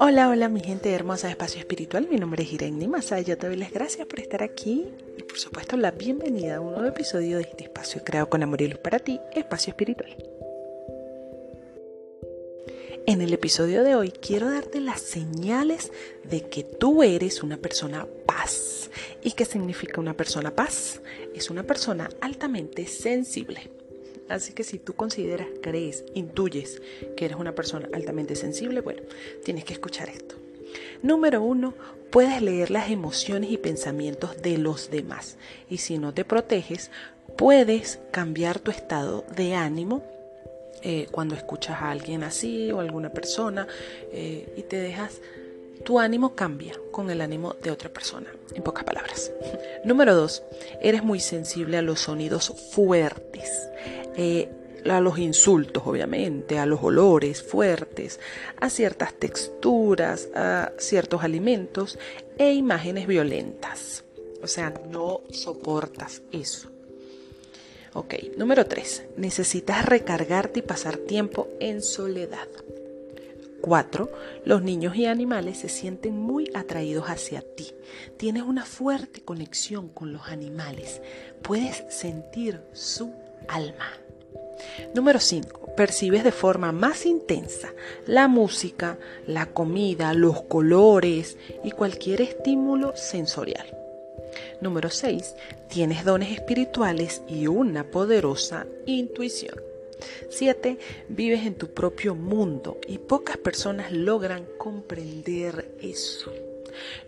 Hola, hola mi gente hermosa de Espacio Espiritual, mi nombre es Irene Masa, yo te doy las gracias por estar aquí y por supuesto la bienvenida a un nuevo episodio de este espacio creado con amor y luz para ti, Espacio Espiritual. En el episodio de hoy quiero darte las señales de que tú eres una persona paz. ¿Y qué significa una persona paz? Es una persona altamente sensible. Así que si tú consideras, crees, intuyes que eres una persona altamente sensible, bueno, tienes que escuchar esto. Número uno, puedes leer las emociones y pensamientos de los demás. Y si no te proteges, puedes cambiar tu estado de ánimo eh, cuando escuchas a alguien así o alguna persona eh, y te dejas, tu ánimo cambia con el ánimo de otra persona, en pocas palabras. Número dos, eres muy sensible a los sonidos fuertes. Eh, a los insultos, obviamente, a los olores fuertes, a ciertas texturas, a ciertos alimentos e imágenes violentas. O sea, no soportas eso. Ok, número 3. Necesitas recargarte y pasar tiempo en soledad. 4. Los niños y animales se sienten muy atraídos hacia ti. Tienes una fuerte conexión con los animales. Puedes sentir su alma. Número 5. Percibes de forma más intensa la música, la comida, los colores y cualquier estímulo sensorial. Número 6. Tienes dones espirituales y una poderosa intuición. 7. Vives en tu propio mundo y pocas personas logran comprender eso.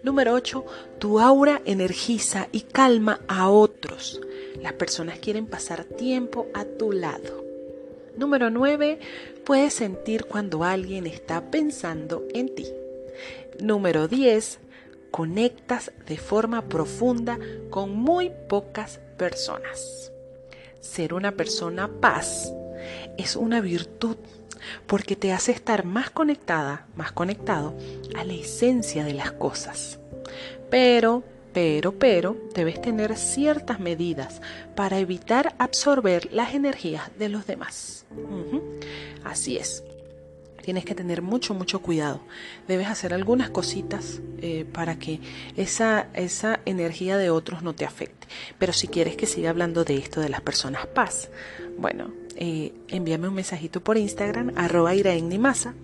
Número 8. Tu aura energiza y calma a otros. Las personas quieren pasar tiempo a tu lado. Número 9. Puedes sentir cuando alguien está pensando en ti. Número 10. Conectas de forma profunda con muy pocas personas. Ser una persona paz es una virtud porque te hace estar más conectada, más conectado a la esencia de las cosas. Pero pero, pero, debes tener ciertas medidas para evitar absorber las energías de los demás. Así es. Tienes que tener mucho, mucho cuidado. Debes hacer algunas cositas eh, para que esa, esa energía de otros no te afecte. Pero si quieres que siga hablando de esto de las personas paz, bueno, eh, envíame un mensajito por Instagram, arroba Masa,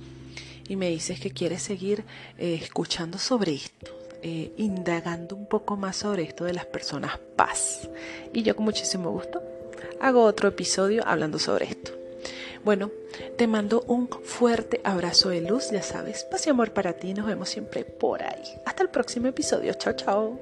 y me dices que quieres seguir eh, escuchando sobre esto eh, indagando un poco más sobre esto de las personas paz. Y yo con muchísimo gusto hago otro episodio hablando sobre esto. Bueno, te mando un fuerte abrazo de luz, ya sabes, paz y amor para ti, nos vemos siempre por ahí. Hasta el próximo episodio, chao chao.